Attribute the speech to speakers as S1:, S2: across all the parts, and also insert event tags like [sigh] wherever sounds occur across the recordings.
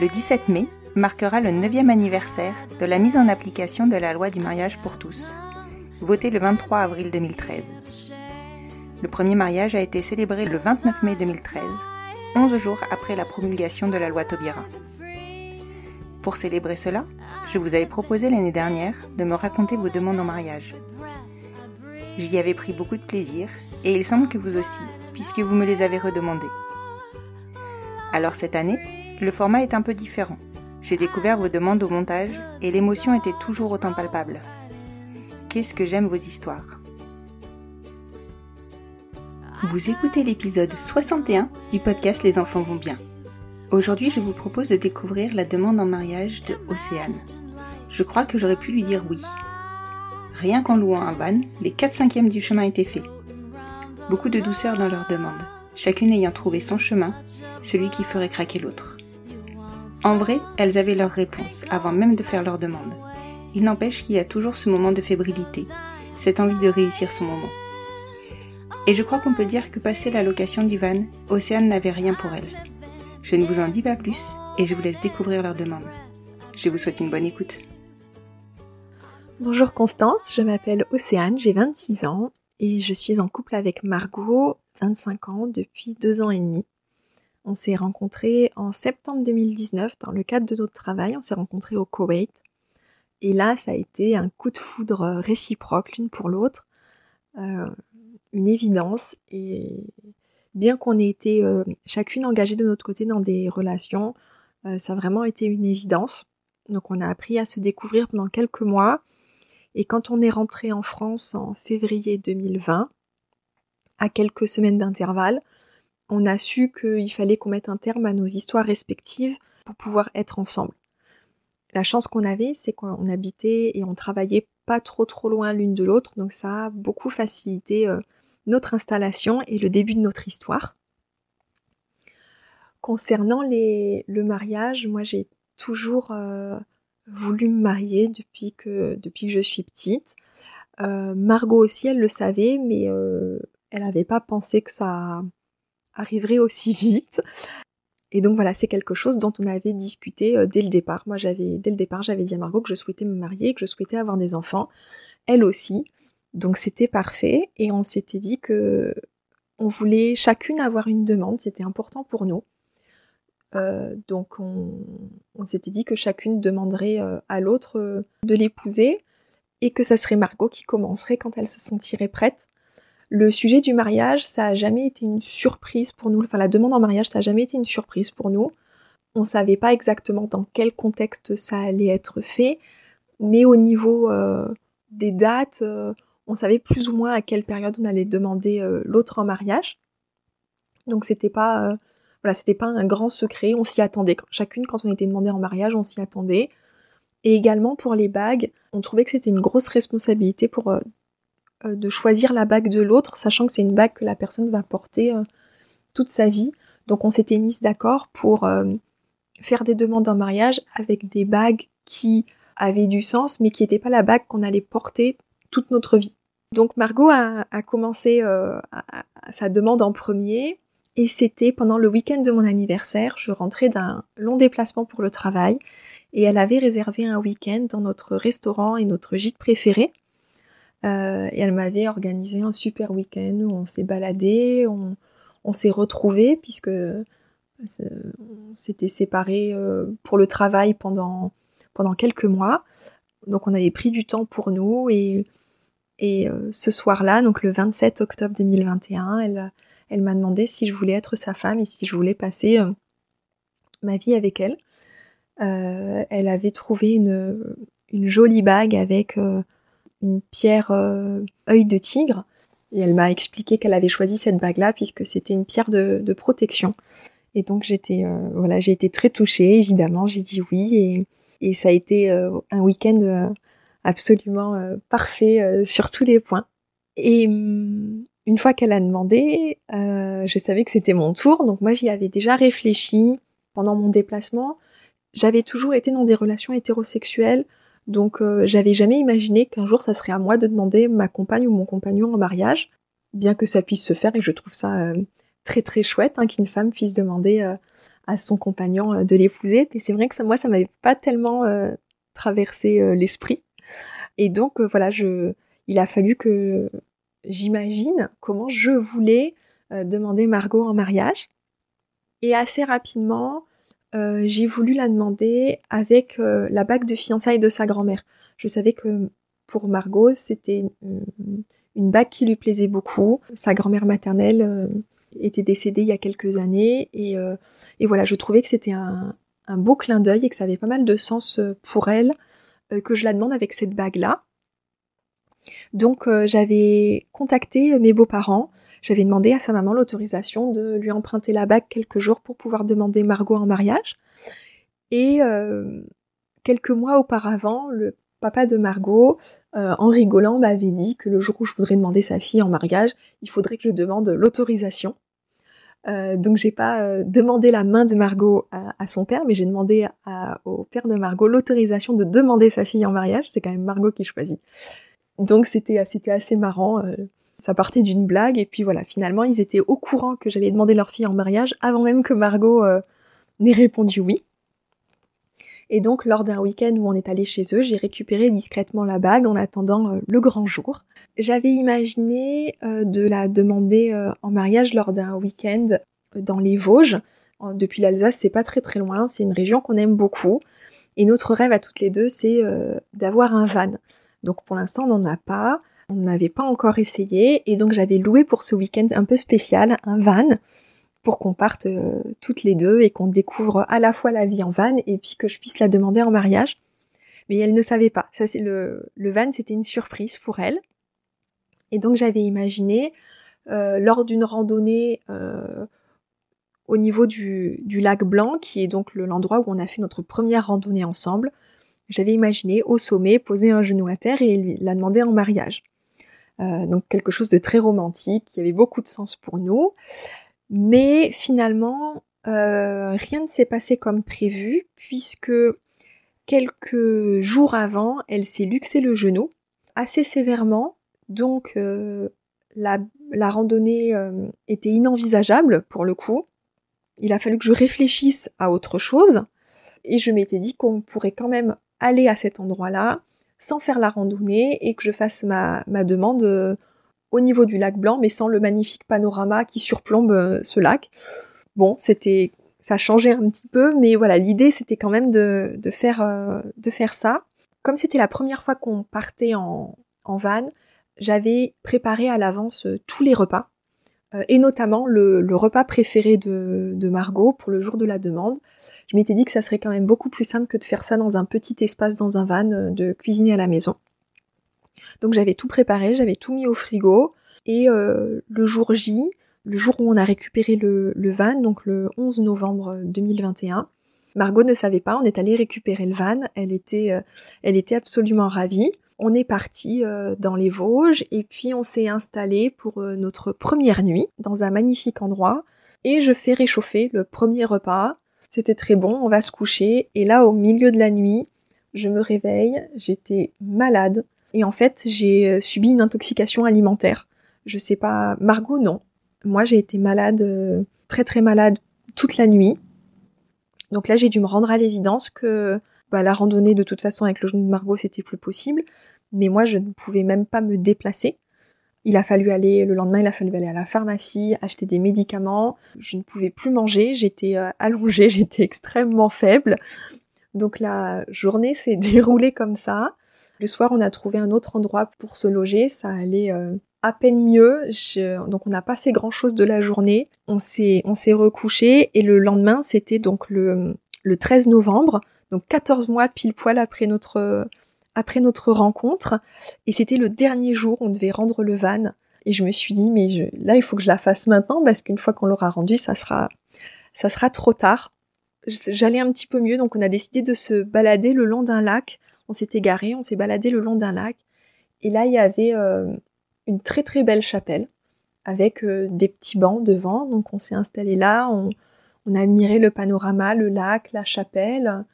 S1: Le 17 mai marquera le 9e anniversaire de la mise en application de la loi du mariage pour tous, votée le 23 avril 2013. Le premier mariage a été célébré le 29 mai 2013, 11 jours après la promulgation de la loi Taubira. Pour célébrer cela, je vous avais proposé l'année dernière de me raconter vos demandes en mariage. J'y avais pris beaucoup de plaisir et il semble que vous aussi, puisque vous me les avez redemandées. Alors cette année, le format est un peu différent. J'ai découvert vos demandes au montage et l'émotion était toujours autant palpable. Qu'est-ce que j'aime vos histoires? Vous écoutez l'épisode 61 du podcast Les enfants vont bien. Aujourd'hui, je vous propose de découvrir la demande en mariage de Océane. Je crois que j'aurais pu lui dire oui. Rien qu'en louant un van, les 4 cinquièmes du chemin étaient faits. Beaucoup de douceur dans leur demande, chacune ayant trouvé son chemin, celui qui ferait craquer l'autre. En vrai, elles avaient leur réponse avant même de faire leur demande. Il n'empêche qu'il y a toujours ce moment de fébrilité, cette envie de réussir son moment. Et je crois qu'on peut dire que passé la location du van, Océane n'avait rien pour elle. Je ne vous en dis pas plus et je vous laisse découvrir leur demande. Je vous souhaite une bonne écoute.
S2: Bonjour Constance, je m'appelle Océane, j'ai 26 ans et je suis en couple avec Margot, 25 ans, depuis deux ans et demi. On s'est rencontrés en septembre 2019 dans le cadre de notre travail, on s'est rencontrés au Koweït. Et là, ça a été un coup de foudre réciproque l'une pour l'autre, euh, une évidence. Et bien qu'on ait été euh, chacune engagée de notre côté dans des relations, euh, ça a vraiment été une évidence. Donc on a appris à se découvrir pendant quelques mois. Et quand on est rentré en France en février 2020, à quelques semaines d'intervalle, on a su qu'il fallait qu'on mette un terme à nos histoires respectives pour pouvoir être ensemble. La chance qu'on avait, c'est qu'on habitait et on travaillait pas trop trop loin l'une de l'autre, donc ça a beaucoup facilité euh, notre installation et le début de notre histoire. Concernant le mariage, moi j'ai toujours euh, voulu me marier depuis que, depuis que je suis petite. Euh, Margot aussi, elle le savait, mais elle n'avait pas pensé que ça arriverait aussi [laughs] vite. Et donc voilà, c'est quelque chose dont on avait discuté euh, dès le départ. Moi, j'avais dès le départ, j'avais dit à Margot que je souhaitais me marier, que je souhaitais avoir des enfants. Elle aussi. Donc c'était parfait. Et on s'était dit que on voulait chacune avoir une demande. C'était important pour nous. Euh, donc on, on s'était dit que chacune demanderait euh, à l'autre de l'épouser et que ça serait Margot qui commencerait quand elle se sentirait prête. Le sujet du mariage, ça a jamais été une surprise pour nous. Enfin, la demande en mariage, ça a jamais été une surprise pour nous. On savait pas exactement dans quel contexte ça allait être fait, mais au niveau euh, des dates, euh, on savait plus ou moins à quelle période on allait demander euh, l'autre en mariage. Donc c'était pas, pas un grand secret. On s'y attendait. Chacune, quand on était demandé en mariage, on s'y attendait. Et également pour les bagues, on trouvait que c'était une grosse responsabilité pour de choisir la bague de l'autre, sachant que c'est une bague que la personne va porter euh, toute sa vie. Donc on s'était mis d'accord pour euh, faire des demandes en mariage avec des bagues qui avaient du sens, mais qui n'étaient pas la bague qu'on allait porter toute notre vie. Donc Margot a, commencé euh, sa demande en premier, et c'était pendant le week-end de mon anniversaire. Je rentrais d'un long déplacement pour le travail, et elle avait réservé un week-end dans notre restaurant et notre gîte préféré. Euh, et elle m'avait organisé un super week-end où on s'est baladé, on, s'est retrouvés puisque euh, on s'était séparés euh, pour le travail pendant, pendant quelques mois. Donc on avait pris du temps pour nous et, ce soir-là, donc le 27 octobre 2021, elle, m'a demandé si je voulais être sa femme et si je voulais passer ma vie avec elle. Elle avait trouvé une, jolie bague avec une pierre euh, œil de tigre. Et elle m'a expliqué qu'elle avait choisi cette bague-là puisque c'était une pierre de, protection. Et donc j'étais euh, voilà, j'ai été très touchée, évidemment, j'ai dit oui et, et ça a été euh, un week-end absolument parfait sur tous les points. Et hum, une fois qu'elle a demandé, je savais que c'était mon tour, donc moi j'y avais déjà réfléchi pendant mon déplacement. J'avais toujours été dans des relations hétérosexuelles, donc euh, j'avais jamais imaginé qu'un jour ça serait à moi de demander ma compagne ou mon compagnon en mariage, bien que ça puisse se faire et je trouve ça euh, très très chouette hein, qu'une femme puisse demander euh, à son compagnon de l'épouser. Mais c'est vrai que ça, moi ça m'avait pas tellement traversé l'esprit. Et donc voilà, il a fallu que j'imagine comment je voulais demander Margot en mariage. Et assez rapidement, euh, j'ai voulu la demander avec euh, la bague de fiançailles de sa grand-mère. Je savais que pour Margot, c'était une, bague qui lui plaisait beaucoup. Sa grand-mère maternelle euh, était décédée il y a quelques années et, voilà, je trouvais que c'était un, un beau clin d'œil et que ça avait pas mal de sens pour elle que je la demande avec cette bague-là. Donc euh, j'avais contacté mes beaux-parents, j'avais demandé à sa maman l'autorisation de lui emprunter la bague quelques jours pour pouvoir demander Margot en mariage. Et euh, quelques mois auparavant, le papa de Margot, euh, en rigolant, m'avait dit que le jour où je voudrais demander sa fille en mariage, il faudrait que je demande l'autorisation. Euh, donc j'ai pas euh, demandé la main de Margot à, son père, mais j'ai demandé au père de Margot l'autorisation de demander sa fille en mariage. C'est quand même Margot qui choisit. Donc c'était c'était assez marrant. euh, ça partait d'une blague et puis voilà, finalement ils étaient au courant que j'allais demander leur fille en mariage avant même que Margot euh, n'ait répondu oui. Et donc lors d'un week-end où on est allé chez eux, j'ai récupéré discrètement la bague en attendant euh, le grand jour. J'avais imaginé euh, de la demander euh, en mariage lors d'un week-end dans les Vosges. Depuis l'Alsace, c'est pas très très loin, c'est une région qu'on aime beaucoup. Et notre rêve à toutes les deux, c'est euh, d'avoir un van. Donc pour l'instant, on n'en a pas. On n'avait pas encore essayé. Et donc j'avais loué pour ce week-end un peu spécial un van pour qu'on parte euh, toutes les deux et qu'on découvre à la fois la vie en van et puis que je puisse la demander en mariage. Mais elle ne savait pas. Ça, c'est le, van, c'était une surprise pour elle. Et donc j'avais imaginé, euh, lors d'une randonnée euh, au niveau du, du lac Blanc, qui est donc le- l'endroit où on a fait notre première randonnée ensemble, j'avais imaginé au sommet poser un genou à terre et lui la demander en mariage. Euh, donc quelque chose de très romantique, qui avait beaucoup de sens pour nous. Mais finalement, euh, rien ne s'est passé comme prévu, puisque quelques jours avant, elle s'est luxé le genou assez sévèrement. Donc euh, la, la randonnée était inenvisageable pour le coup. Il a fallu que je réfléchisse à autre chose. Et je m'étais dit qu'on pourrait quand même aller à cet endroit-là sans faire la randonnée et que je fasse ma, ma demande euh, au niveau du lac Blanc, mais sans le magnifique panorama qui surplombe euh, ce lac. Bon, c'était, ça changeait un petit peu, mais voilà, l'idée c'était quand même de, de faire, euh, de faire ça. Comme c'était la première fois qu'on partait en, en van, j'avais préparé à l'avance tous les repas, et notamment le, le repas préféré de, de Margot pour le jour de la demande. Je m'étais dit que ça serait quand même beaucoup plus simple que de faire ça dans un petit espace dans un van, euh, de cuisiner à la maison. Donc j'avais tout préparé, j'avais tout mis au frigo, et euh, le jour J, le jour où on a récupéré le, le van, donc le 11 novembre 2021, Margot ne savait pas, on est allé récupérer le van, elle était, euh, elle était absolument ravie. On est parti euh, dans les Vosges et puis on s'est installé pour euh, notre première nuit dans un magnifique endroit et je fais réchauffer le premier repas. C'était très bon, on va se coucher et là au milieu de la nuit, je me réveille, j'étais malade et en fait j'ai euh, subi une intoxication alimentaire. Je sais pas, Margot non. Moi j'ai été malade, très très malade toute la nuit. Donc là j'ai dû me rendre à l'évidence que bah, la randonnée de toute façon avec le genou de Margot c'était plus possible, mais moi je ne pouvais même pas me déplacer. Il a fallu aller le lendemain, il a fallu aller à la pharmacie, acheter des médicaments. Je ne pouvais plus manger, j'étais euh, allongée, [laughs] j'étais extrêmement faible. Donc la journée s'est [laughs] déroulée comme ça. Le soir, on a trouvé un autre endroit pour se loger, ça allait euh, à peine mieux. Donc on n'a pas fait grand-chose de la journée. On s'est on s'est recouché et le lendemain, c'était donc le le 13 novembre, donc 14 mois pile poil après notre après notre rencontre et c'était le dernier jour, on devait rendre le van et je me suis dit mais là il faut que je la fasse maintenant parce qu'une fois qu'on l'aura rendu, ça sera ça sera trop tard. J'allais un petit peu mieux, donc on a décidé de se balader le long d'un lac. On s'est égaré, on s'est baladé le long d'un lac. Et là, il y avait euh, une très très belle chapelle avec euh, des petits bancs devant. Donc on s'est installé là, on a admiré le panorama, le lac, la chapelle.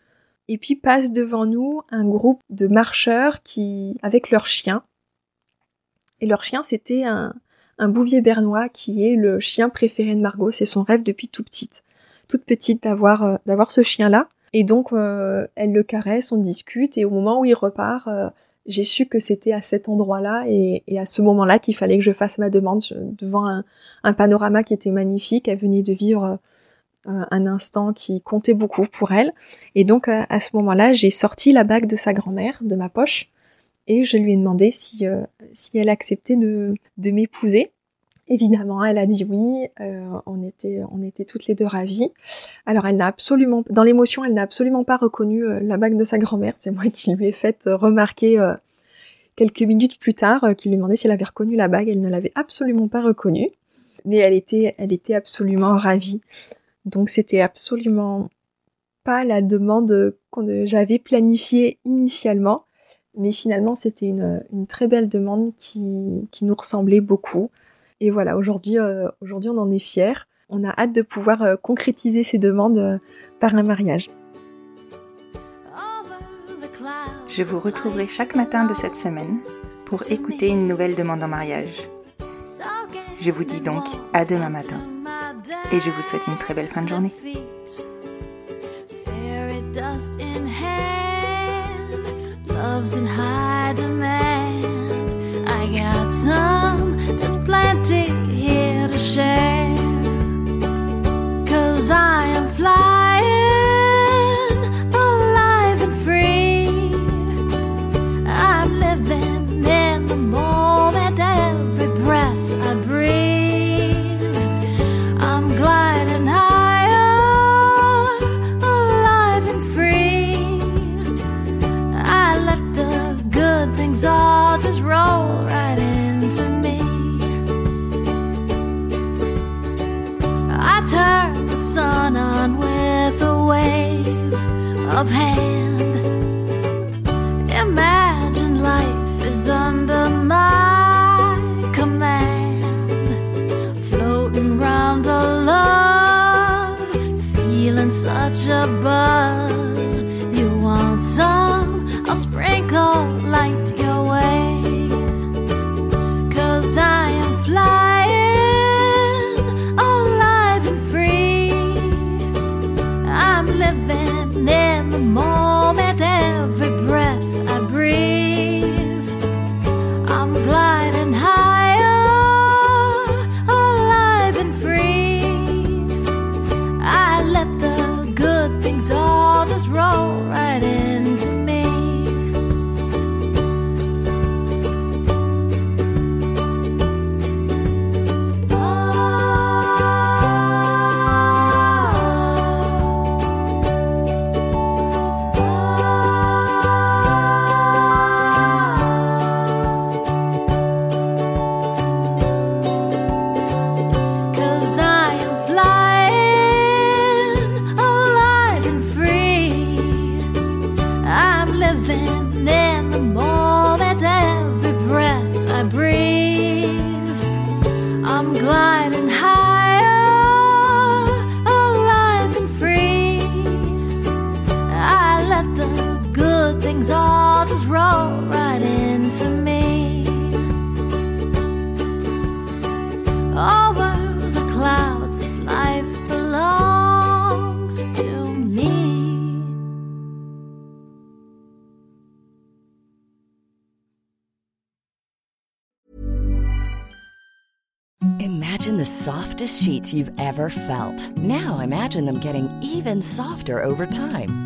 S2: Et puis passe devant nous un groupe de marcheurs qui, avec leurs chiens. Et leur chien, c'était un, un bouvier bernois qui est le chien préféré de Margot. C'est son rêve depuis tout petite, toute petite d'avoir euh, d'avoir ce chien-là. Et donc euh, elle le caresse, on discute et au moment où il repart, euh, j'ai su que c'était à cet endroit-là et, et, à ce moment-là qu'il fallait que je fasse ma demande devant un, un, panorama qui était magnifique. Elle venait de vivre un instant qui comptait beaucoup pour elle. Et donc à ce moment-là, j'ai sorti la bague de sa grand-mère de ma poche et je lui ai demandé si, euh, si elle acceptait de, de m'épouser. Évidemment, elle a dit oui. Euh, on était, on était toutes les deux ravies. Alors, elle n'a absolument, dans l'émotion, elle n'a absolument pas reconnu euh, la bague de sa grand-mère. C'est moi qui lui ai fait remarquer euh, quelques minutes plus tard, euh, qui lui demandait si elle avait reconnu la bague. Elle ne l'avait absolument pas reconnue, mais elle était, elle était absolument ravie. Donc, c'était absolument pas la demande que j'avais planifiée initialement. Mais finalement, c'était une, très belle demande qui, qui, nous ressemblait beaucoup. Et voilà, aujourd'hui, euh, aujourd'hui, on en est fiers. On a hâte de pouvoir euh, concrétiser ces demandes euh, par un mariage.
S3: Je vous retrouverai chaque matin de cette semaine pour écouter une nouvelle demande en mariage. Je vous dis donc à demain matin et je vous souhaite une très belle fin de journée. Things all just roll right into me. Over the clouds, this life belongs to me.
S4: Imagine the softest sheets you've ever felt. Now imagine them getting even softer over time.